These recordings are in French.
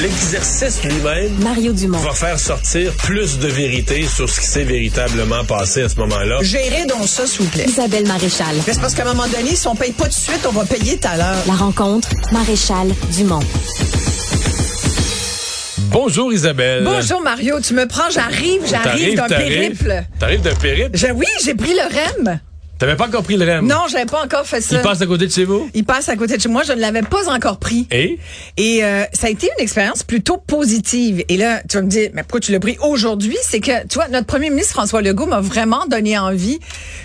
l'exercice lui-même Mario Dumont. va faire sortir plus de vérité sur ce qui s'est véritablement passé à ce moment-là. Gérez donc ça, s'il vous plaît. Isabelle Maréchal. Mais C'est parce qu'à un moment donné, si on paye pas tout de suite, on va payer tout à l'heure. La rencontre, Maréchal Dumont. Bonjour Isabelle. Bonjour Mario, tu me prends, j'arrive, j'arrive d'un périple. T'arrives d'un périple? Je- oui, j'ai pris le REM. T'avais pas encore pris le REM? Non, j'avais pas encore fait ça. Il passe à côté de chez vous? Il passe à côté de chez moi, je ne l'avais pas encore pris. Et? Et euh, ça a été une expérience plutôt positive. Et là, tu vas me dire, mais pourquoi tu l'as pris aujourd'hui? C'est que, tu vois, notre premier ministre François Legault m'a vraiment donné envie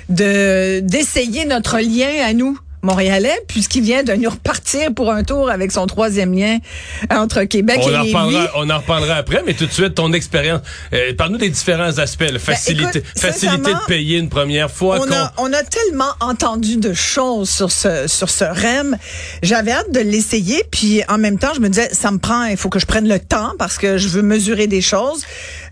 de d'essayer notre lien à nous. Montréalais, puisqu'il vient de nous repartir pour un tour avec son troisième lien entre Québec On et en, reparlera, on en reparlera après, mais tout de suite, ton expérience. Euh, Parle-nous des différents aspects. facilité, Ben, écoute, facilité de payer une première fois. On con- a, on a tellement entendu de choses sur ce sur ce REM. J'avais hâte de l'essayer, puis en même temps, je me disais, ça me prend, il faut que je prenne le temps parce que je veux mesurer des choses,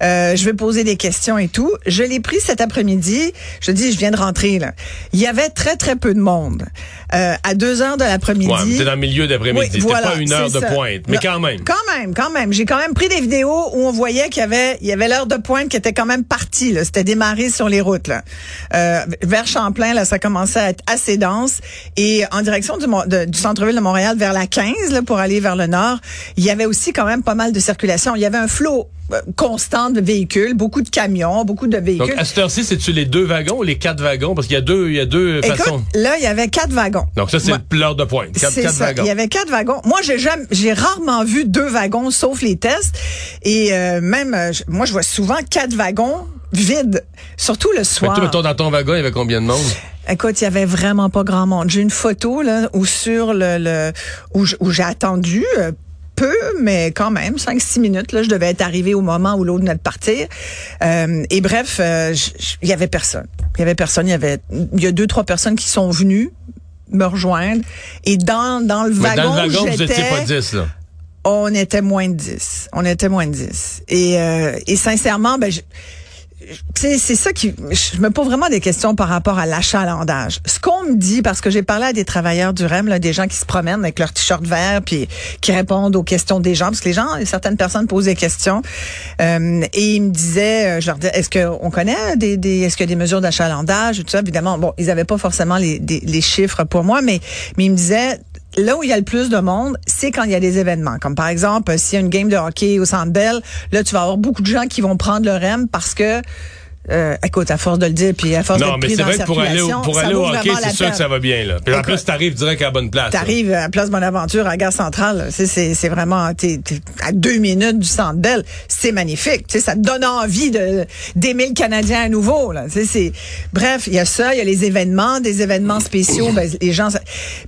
euh, je veux poser des questions et tout. Je l'ai pris cet après-midi. Je dis, je viens de rentrer là. Il y avait très très peu de monde. Euh, à deux heures de l'après-midi. Ouais, t'es dans le milieu d'après-midi. Oui, voilà, pas une heure de ça. pointe, mais Non, quand même. Quand même, quand même. J'ai quand même pris des vidéos où on voyait qu'il y avait, il y avait l'heure de pointe qui était quand même partie. Là. C'était démarré sur les routes. Là. Euh, vers Champlain, là, ça commençait à être assez dense. Et en direction du, de- du centre-ville de Montréal, vers la 15, là, pour aller vers le nord, il y avait aussi quand même pas mal de circulation. Il y avait un flot euh, constant de véhicules, beaucoup de camions, beaucoup de véhicules. Donc, à cette heure-ci, c'est-tu les deux wagons ou les quatre wagons? Parce qu'il y a deux, il y a deux Écoute, façons. là, il y avait quatre wagons. Donc, ça, c'est l'heure de pointe. Quatre, quatre ça. wagons. Il y avait quatre wagons. Moi, j'ai jamais, j'ai rarement vu deux wagons, sauf les tests. Et euh, même, euh, moi, je vois souvent quatre wagons vides, surtout le Mais soir. toi, mettons, dans ton wagon, il y avait combien de monde? Écoute, il y avait vraiment pas grand monde. J'ai une photo là où sur le, le où, j'ai attendu. Peu, mais quand même, 5-6 minutes. Là, je devais être arrivé au moment où l'autre venait de partir. Euh, et bref, euh, il y avait personne. Il y avait personne. Il y avait, il y a deux, trois personnes qui sont venues me rejoindre. Et dans, dans le Mais wagon, dans le wagon, vous étiez pas 10, là. on était moins de 10. On était moins de 10. Et, euh, et sincèrement, ben, je- c'est ça qui, je me pose vraiment des questions par rapport à l'achalandage. Ce qu'on me dit, parce que j'ai parlé à des travailleurs du REM, là, des gens qui se promènent avec leur t-shirt vert, puis qui répondent aux questions des gens, parce que les gens, certaines personnes posent des questions, euh, et ils me disaient, euh, je leur est-ce qu'on connaît des, des est-ce qu'il y a des mesures d'achalandage, tout ça, évidemment, bon, ils avaient pas forcément les, les chiffres pour moi, mais, mais ils me disaient, là où il y a le plus de monde, c'est quand il y a des événements. Comme par exemple, s'il y a une game de hockey au Centre Bell, là, tu vas avoir beaucoup de gens qui vont prendre le REM parce que, euh, écoute, à force de le dire, puis à force Non, d'être mais c'est vrai que pour aller au, pour aller au hockey, c'est sûr que ça va bien, là. Puis en plus, t'arrives direct à la bonne place. T'arrives à Place Bonaventure, à Gare Centrale, c'est, vraiment, t'es, à deux minutes du Centre Bell. C'est magnifique. Tu sais, ça te donne envie de, d'aimer le Canadien à nouveau, là. C'est, bref, il y a ça, il y a les événements, des événements spéciaux, ben, les gens,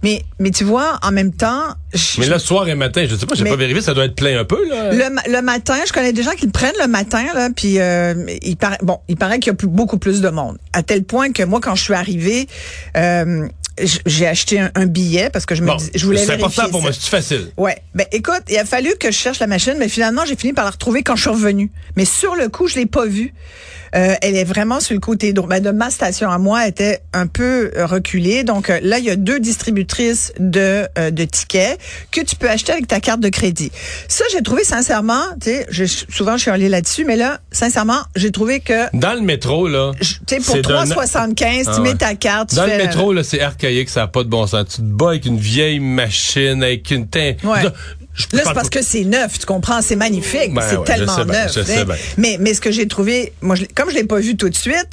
mais, mais tu vois, en même temps, je- Mais là, soir et matin, je sais pas, j'ai pas vérifié, ça doit être plein un peu, là. Le, le matin, je connais des gens qui le prennent le matin, là, puis euh, il paraît, bon, il paraît qu'il y a plus, beaucoup plus de monde. À tel point que moi, quand je suis arrivée, euh, j'ai acheté un, un billet parce que je me Bon, dis, je voulais c'est vérifier important pour ça. moi, c'est facile. Ouais. Ben écoute, il a fallu que je cherche la machine, mais finalement j'ai fini par la retrouver quand je suis revenue. Mais sur le coup, je l'ai pas vue. Euh, elle est vraiment sur le côté droit. Ben, de ma station à moi elle était un peu euh, reculée. Donc euh, là, il y a deux distributrices de euh, de tickets que tu peux acheter avec ta carte de crédit. Ça, j'ai trouvé sincèrement, tu sais, souvent je suis allée là-dessus, mais là, sincèrement, j'ai trouvé que Dans le métro, là. tu sais pour c'est d'un- 3,75, Ah tu mets ta carte, tu Dans fais, le métro, là, c'est archaïque, ça n'a pas de bon sens. Tu te bats avec une vieille machine, avec une teinte. Ouais. Là, c'est parce que c'est neuf, tu comprends, c'est magnifique, Ben c'est ouais, je tellement bien, neuf. je tu sais. sais bien. Mais mais ce que j'ai trouvé, moi, je comme je l'ai pas vu tout de suite,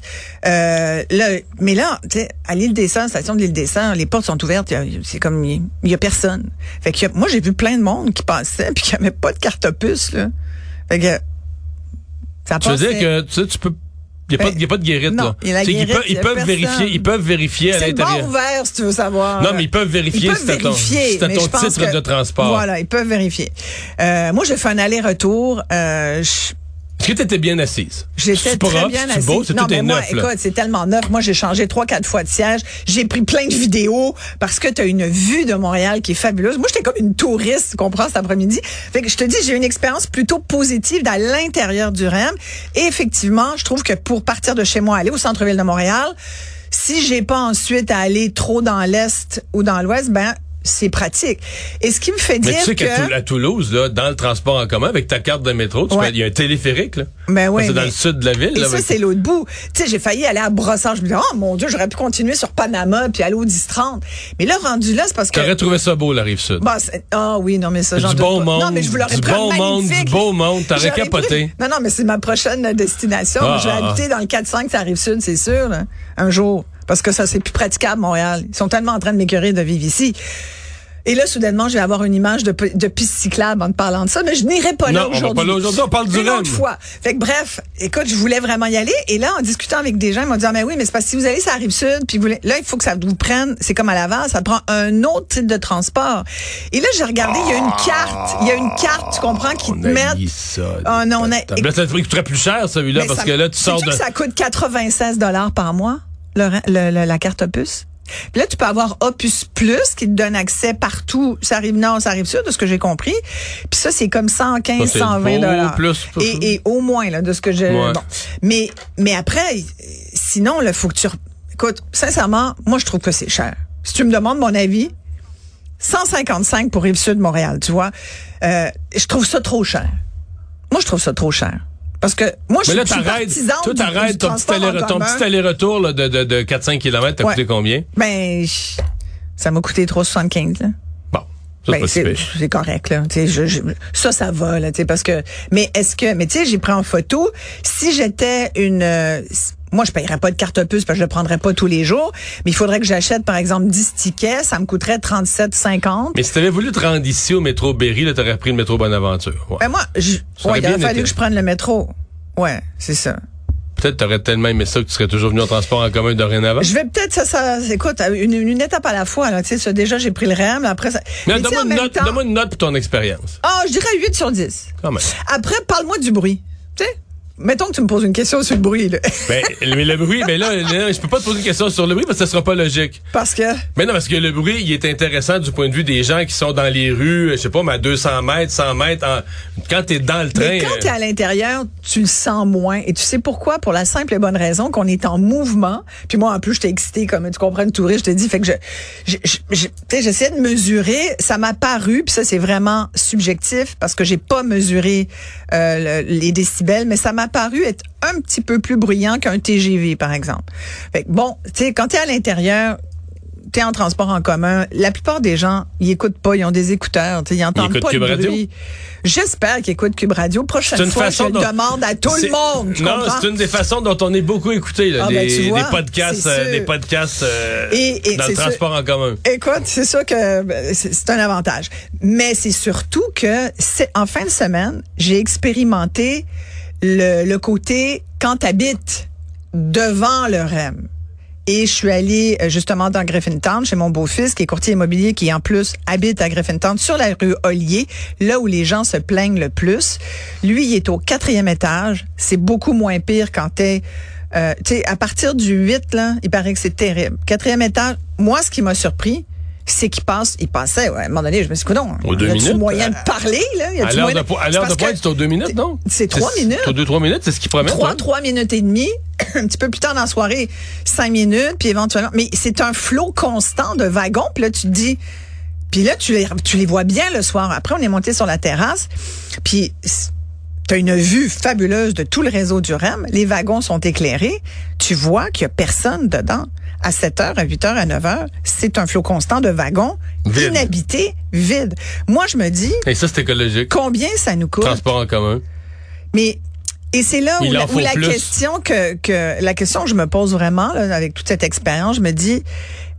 euh, là, mais là, à l'île des Sœurs, station de l'île des Sœurs, les portes sont ouvertes, il y a- c'est comme il y, a personne. Fait que moi, j'ai vu plein de monde qui passait puis qui avait pas de carte puce là. Fait que ça Tu veux dire que tu sais, tu peux. Il n'y a, pas de- y a pas de guérite, Non, là. il a guérite, ils peuvent, ils peuvent vérifier, ils peuvent vérifier à c'est l'intérieur. ouvert, si tu veux savoir. Non, mais ils peuvent vérifier si ton, si ton titre que- de transport. Voilà, ils peuvent vérifier. Euh, moi, j'ai fait un aller-retour. Euh, je- Est-ce que tu étais bien assise? J'étais C'est très propre, bien assise. beau, c'est non, tout est mais moi, neuf, écoute, c'est tellement neuf. Moi, j'ai changé trois, quatre fois de siège. J'ai pris plein de vidéos parce que tu as une vue de Montréal qui est fabuleuse. Moi, j'étais comme une touriste, tu comprends, cet après-midi. Fait que je te dis, j'ai eu une expérience plutôt positive à l'intérieur du REM. Et effectivement, je trouve que pour partir de chez moi, aller au centre-ville de Montréal, si j'ai pas ensuite à aller trop dans l'est ou dans l'ouest, ben c'est pratique. Et ce qui me fait Mais dire tu sais que... qu'à Toulouse, là, dans le transport en commun, avec ta carte de métro, Ouais. il y a un téléphérique, là. Ben oui, c'est dans mais- le sud de la ville, Et là. ça, avec- c'est l'autre bout. Tu sais, j'ai failli aller à Brossard. Je me disais, oh mon Dieu, j'aurais pu continuer sur Panama puis aller au 10-30. Mais là, rendu là, c'est parce que... T'aurais trouvé ça beau, la rive sud. Bah, ah oui, non, mais ça, j'en du bon pas. monde, non, mais je vous l'aurais du pris bon monde, magnifique. du beau monde, t'aurais capoté. pris- Non, non, mais c'est ma prochaine destination. Ah, je vais ah, ah. habiter dans le 4-5, ça arrive sud, c'est sûr, là, un jour. Parce que ça, c'est plus praticable, Montréal. Ils sont tellement en train de m'écœurer de vivre ici. Et là, soudainement, je vais avoir une image de, piste cyclable en te parlant de ça, mais je n'irai pas là Non, on va pas là aujourd'hui, on parle du Une autre fois. Fait que bref, écoute, je voulais vraiment y aller. Et là, en discutant avec des gens, ils m'ont dit, ah, mais oui, mais c'est parce que si vous allez sur la rive sud, puis vous là, il faut que ça vous prenne, c'est comme à Laval, ça prend un autre type de transport. Et là, j'ai regardé, il y a une carte, il y a une carte, tu comprends, qui on te met... Oh non, on a- Là, ça te coûterait plus cher, celui-là, parce ça- que là, tu sors de... que ça coûte 96 dollars par mois, le, le- le- la carte Opus? Puis là, tu peux avoir Opus Plus qui te donne accès partout. Ça arrive nord, ça arrive sud, de ce que j'ai compris. Puis ça, c'est comme 115, Ça, c'est 120 beau, dollars. Et, et au moins, là, de ce que j'ai. Ouais. Bon. Mais, mais après, sinon, il faut que tu. Écoute, sincèrement, moi, je trouve que c'est cher. Si tu me demandes mon avis, 155 pour Rive-Sud Montréal, tu vois. Euh, je trouve ça trop cher. Moi, je trouve ça trop cher. Parce que moi, je Mais là, suis partisane toi, t'arrêtes ton petit aller- ton petit aller-retour là, de, de, de 4-5 km, t'as Ouais. coûté combien? Ben, je- ça m'a coûté 3,75, là. Bon, ça, Ben, c'est c'est correct là, je, je- ça ça va là, parce que mais est-ce que mais tu sais j'ai pris en photo si j'étais une euh, moi je payerais pas de carte puce parce que je le prendrais pas tous les jours, mais il faudrait que j'achète par exemple 10 tickets, ça me coûterait 37,50. Mais si t'avais voulu te rendre ici au métro Berry, là, t'aurais pris le métro Bonaventure. Ouais. Ben moi je, ouais, il aurait fallu été. que je prenne le métro. Ouais, c'est ça. Peut-être t'aurais tellement aimé ça que tu serais toujours venu en transport en commun dorénavant. Je vais peut-être ça, ça écoute une, une étape à la fois là, tu sais, déjà j'ai pris le REM, après ça. Mais donne-moi une, note- temps- donne-moi une note pour ton expérience. Ah, je dirais 8 sur 10. Quand même. Après, parle-moi du bruit. Tu sais, mettons que tu me poses une question sur le bruit, là. Ben, mais le bruit, ben là, là, je peux pas te poser une question sur le bruit parce que ça sera pas logique. Parce que, Mais non, parce que le bruit, il est intéressant du point de vue des gens qui sont dans les rues, je sais pas, mais à 200 mètres, 100 mètres. en- Quand t'es dans le train. mais quand euh, tu es à l'intérieur, tu le sens moins. Et tu sais pourquoi? Pour la simple et bonne raison qu'on est en mouvement. Puis moi, en plus, j'étais excitée, comme tu comprends, le touriste, je te dis. Fait que je, je, je- tu de mesurer. Ça m'a paru, puis ça, c'est vraiment subjectif parce que j'ai pas mesuré euh, le- les décibels, mais ça m'a paru être un petit peu plus bruyant qu'un TGV, par exemple. Fait que bon, tu sais, quand tu es à l'intérieur, t'es en transport en commun, la plupart des gens, ils écoutent pas, ils ont des écouteurs, tu ils entendent pas Cube le Radio? bruit. J'espère qu'ils écoutent Cube Radio. Prochaine C'est une fois, façon je dont- demande à tout le monde. tu Non, c'est une des façons dont on est beaucoup écouté, là, Ah, des, ben, tu vois, des podcasts, euh, des podcasts euh, Et- et dans le sûr- transport en commun. Écoute, c'est sûr que ben, c'est un avantage. Mais c'est surtout que en fin de semaine, j'ai expérimenté le, côté quand t'habites devant le REM. Et je suis allée euh, justement dans Griffintown chez mon beau-fils qui est courtier immobilier qui en plus habite à Griffintown sur la rue Ollier, là où les gens se plaignent le plus. Lui, il est au quatrième étage. C'est beaucoup moins pire quand t'es euh, tu sais, à partir du 8, là, il paraît que c'est terrible. Quatrième étage, moi, ce qui m'a surpris, c'est qu'il passe, il passait, ouais, à un moment donné, je me suis dit, Aux deux y a-tu minutes? moyen de parler, là? Y À a-tu l'heure de, à l'heure de pointe, c'est aux deux minutes, non? c'est trois minutes. C'est deux, trois minutes, c'est ce qu'ils promettent. Trois, hein? trois minutes et demie, un petit peu plus tard dans la soirée, cinq minutes, puis éventuellement. Mais c'est un flot constant de wagons, puis là, tu te dis. Puis là, tu les, tu les vois bien le soir. Après, on est monté sur la terrasse, puis tu as une vue fabuleuse de tout le réseau du REM. Les wagons sont éclairés. Tu vois qu'il y a personne dedans. À 7 heures, à 8 heures, à 9 heures, c'est un flot constant de wagons Vide. inhabités, vides. Moi, je me dis, Et ça, c'est écologique. combien ça nous coûte? Transport en commun. Mais et c'est là où la, où la question que, que la question que je me pose vraiment là, avec toute cette expérience, je me dis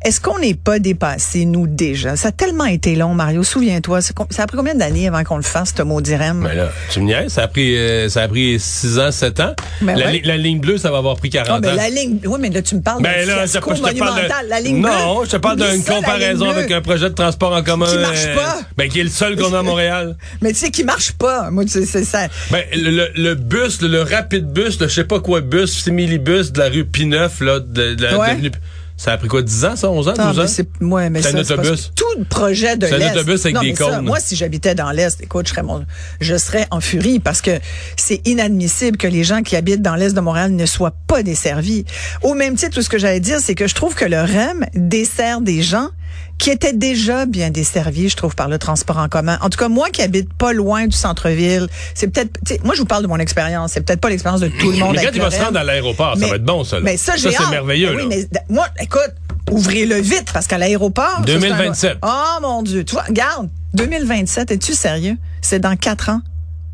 est-ce qu'on n'est pas dépassé nous déjà? Ça a tellement été long, Mario. Souviens-toi, ça a pris combien d'années avant qu'on le fasse, ce mot d'IREM Mais là, tu me niaises, ça a pris, euh, ça a pris 6 ans, 7 ans. Ben la, ouais. li- la ligne bleue, ça va avoir pris 40 Ah, ben, ans. la ligne. Oui, mais là tu me parles Ben d'un je te, parle monumental. de... La ligne non, bleue. je te parle d'une comparaison avec un projet de transport en commun. Qui marche euh, pas. Ben, qui est le seul qu'on a à Montréal. Mais tu sais qui marche pas. Moi, tu sais, c'est ça. Ben, le, bus, le, le rapide bus, le je sais pas quoi bus, simili-bus de la rue Pineuf, là, de, de la Ouais. Ça a pris quoi, 10 ans, ça, 11 ans, 12 Non, ans? mais c'est ouais, mais C'est ça, un autobus. Tout projet de C'est un l'Est. autobus avec Non, des ça, cônes. moi, si j'habitais dans l'Est, écoute, je serais, mon, je serais en furie parce que c'est inadmissible que les gens qui habitent dans l'Est de Montréal ne soient pas desservis. Au même titre, tout ce que j'allais dire, c'est que je trouve que le REM dessert des gens qui étaient déjà bien desservis, je trouve, par le transport en commun. En tout cas, moi qui habite pas loin du centre-ville, c'est peut-être, moi je vous parle de mon expérience, c'est peut-être pas l'expérience de tout le monde. Mais quand se rendre à l'aéroport, ça va être bon, ça. là. Mais ça, c'est merveilleux. Oui, là. mais moi, écoute, ouvrez-le vite parce qu'à l'aéroport. ça, c'est un- 2027. Oh mon Dieu, tu vois, regarde, 2027, es-tu sérieux? C'est dans quatre ans.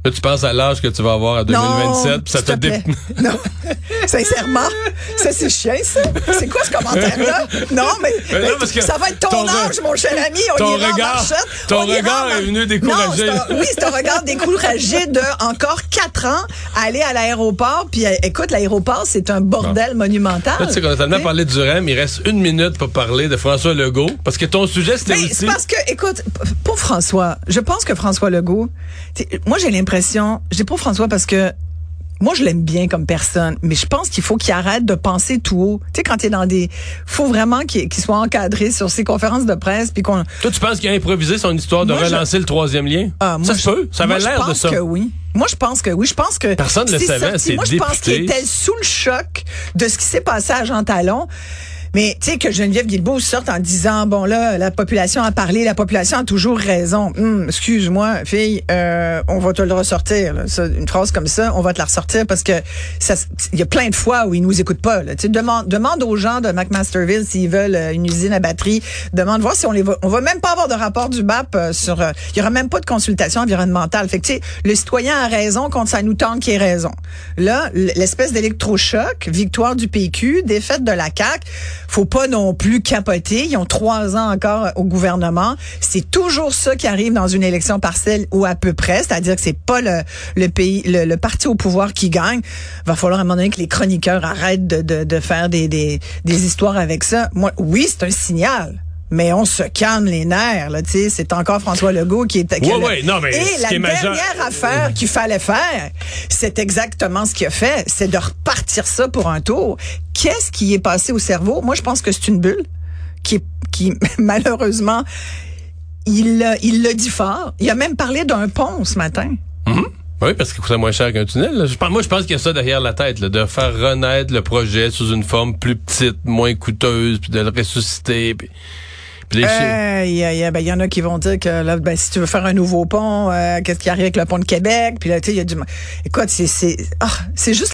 Là, tu penses à l'âge que tu vas avoir à 2027, puis ça te te dé... Non. Sincèrement, ça c'est chien ça. C'est quoi ce commentaire-là? Non, mais, Mais non, mais parce que ça va être ton, ton âge, mon cher ami. On ton ira en regard- marchette. ton On ira regard en est venu décourager. Non, oui, c'est un regard découragé de encore quatre ans aller à l'aéroport. Puis euh, écoute, l'aéroport, c'est un bordel monumental. Là, tu sais qu'on a tellement parlé du REM, il reste une minute pour parler de François Legault, parce que ton sujet, c'était Mais aussi... c'est parce que, écoute, pour François, je pense que François Legault, moi j'ai l'impression, je dis pour François parce que moi je l'aime bien comme personne, mais je pense qu'il faut qu'il arrête de penser tout haut. Tu sais, quand il est dans des, faut vraiment qu'il soit encadré sur ses conférences de presse, puis qu'on. Toi, tu penses qu'il a improvisé son histoire de Moi, je- relancer le troisième lien? Ah, moi, ça je- se peut, ça avait l'air de ça. que oui. Moi, je pense que oui. Je pense que Personne ne le savait, c'est Moi, je pense qu'il était sous le choc de ce qui s'est passé à Jean Talon. Mais tu sais que Geneviève Guilbeault sorte en disant bon là la population a parlé, la population a toujours raison. Hum, excuse-moi fille, euh, on va te le ressortir. là. Une phrase comme ça, on va te la ressortir parce que il y a plein de fois où ils nous écoutent pas. Tu demande aux gens de McMasterville s'ils veulent euh, une usine à batterie. Demande voir si on les va. On va même pas avoir de rapport du BAP euh, sur. Il y aura même pas de consultation environnementale. Fait que tu sais, le citoyen a raison quand ça nous tente qu'il ait raison. Là, l'espèce d'électrochoc, victoire du PQ, défaite de la CAQ, faut pas non plus capoter. Ils ont trois ans encore au gouvernement. C'est toujours ça qui arrive dans une élection partielle ou à peu près, c'est-à-dire que c'est pas le, pays, le, parti au pouvoir qui gagne. Va falloir à un moment donné que les chroniqueurs arrêtent de, faire des, des, des histoires avec ça. Moi, oui, c'est un signal. Mais on se calme les nerfs, là. C'est encore François Legault qui est. qui le- ouais, non, mais Et la majeur- dernière affaire qu'il fallait faire, c'est exactement ce qu'il a fait, c'est de repartir ça pour un tour. Qu'est-ce qui est passé au cerveau? Moi, je pense que c'est une bulle qui, qui malheureusement, il l'a- il l'a dit fort. Il a même parlé d'un pont ce matin. Oui, parce qu'il coûtait moins cher qu'un tunnel. là. Je moi, je pense qu'il y a ça derrière la tête, là, de faire renaître le projet sous une forme plus petite, moins coûteuse, puis de le ressusciter. Puis, les chi- Euh, Il y, il y ben, il y en a qui vont dire que là, ben, si tu veux faire un nouveau pont, euh, qu'est-ce qui arrive avec le pont de Québec? Puis là, tu sais, il y a du. Écoute, c'est c'est c'est juste